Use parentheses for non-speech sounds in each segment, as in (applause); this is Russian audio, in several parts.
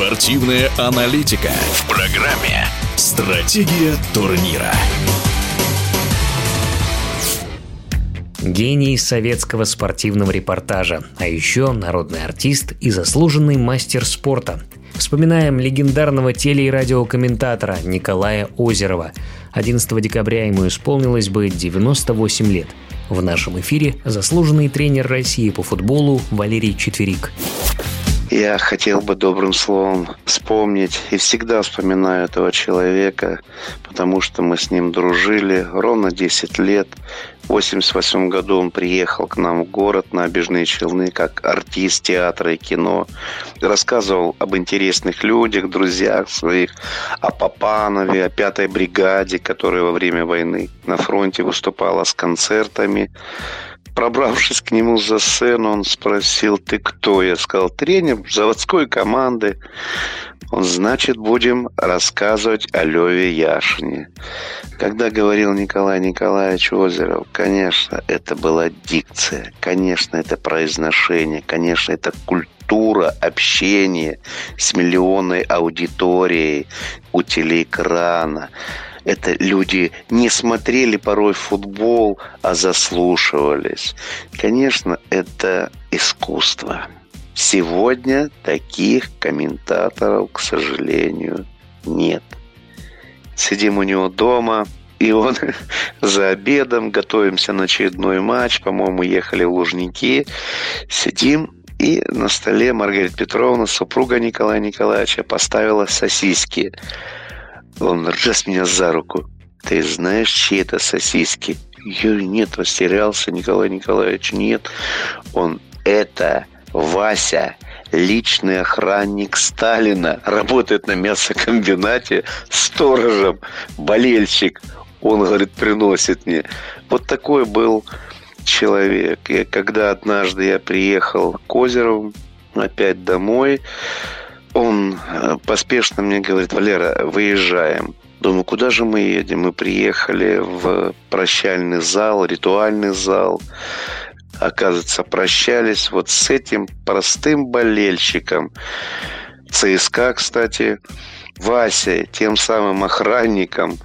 Спортивная аналитика в программе «Стратегия турнира». Гений советского спортивного репортажа, а еще народный артист и заслуженный мастер спорта. Вспоминаем легендарного теле- и радиокомментатора Николая Озерова. 11 декабря ему исполнилось бы 98 лет. В нашем эфире заслуженный тренер России по футболу Валерий Четверик. Я хотел бы добрым словом вспомнить и всегда вспоминаю этого человека, потому что мы с ним дружили ровно 10 лет. В 1988 году он приехал к нам в город на Обижные Челны как артист театра и кино. Рассказывал об интересных людях, друзьях своих, о Папанове, о пятой бригаде, которая во время войны на фронте выступала с концертами. Пробравшись к нему за сцену, он спросил, ты кто? Я сказал, тренер заводской команды. Он, значит, будем рассказывать о Леве Яшине. Когда говорил Николай Николаевич Озеров, конечно, это была дикция, конечно, это произношение, конечно, это культура общения с миллионной аудиторией у телеэкрана это люди не смотрели порой футбол, а заслушивались. Конечно, это искусство. Сегодня таких комментаторов, к сожалению, нет. Сидим у него дома, и он (laughs) за обедом, готовимся на очередной матч, по-моему, ехали в Лужники, сидим, и на столе Маргарита Петровна, супруга Николая Николаевича, поставила сосиски. Он раз меня за руку. Ты знаешь, чьи это сосиски? Я нет, растерялся Николай Николаевич. Нет. Он это Вася, личный охранник Сталина, работает на мясокомбинате сторожем, болельщик. Он, говорит, приносит мне. Вот такой был человек. И когда однажды я приехал к Озерову, опять домой, он э, поспешно мне говорит, Валера, выезжаем. Думаю, куда же мы едем? Мы приехали в прощальный зал, ритуальный зал. Оказывается, прощались вот с этим простым болельщиком. ЦСКА, кстати, Вася, тем самым охранником,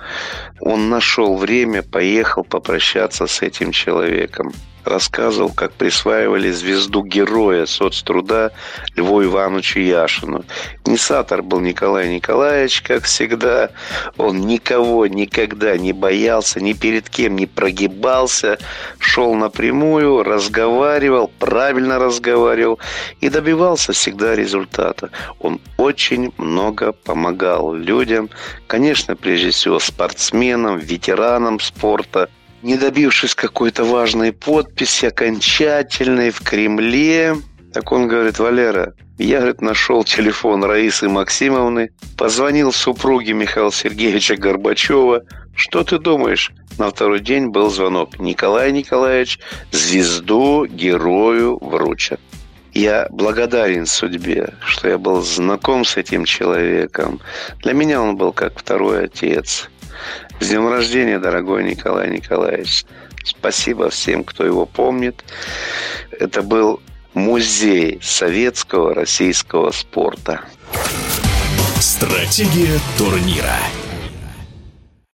он нашел время, поехал попрощаться с этим человеком рассказывал, как присваивали звезду героя соцтруда Льву Ивановичу Яшину. Инициатор был Николай Николаевич, как всегда. Он никого никогда не боялся, ни перед кем не прогибался, шел напрямую, разговаривал, правильно разговаривал и добивался всегда результата. Он очень много помогал людям, конечно, прежде всего спортсменам, ветеранам спорта – не добившись какой-то важной подписи, окончательной в Кремле, так он говорит, Валера, я, говорит, нашел телефон Раисы Максимовны, позвонил супруге Михаила Сергеевича Горбачева. Что ты думаешь? На второй день был звонок. Николай Николаевич звезду герою вручат. Я благодарен судьбе, что я был знаком с этим человеком. Для меня он был как второй отец. С днем рождения, дорогой Николай Николаевич. Спасибо всем, кто его помнит. Это был музей советского российского спорта. Стратегия турнира.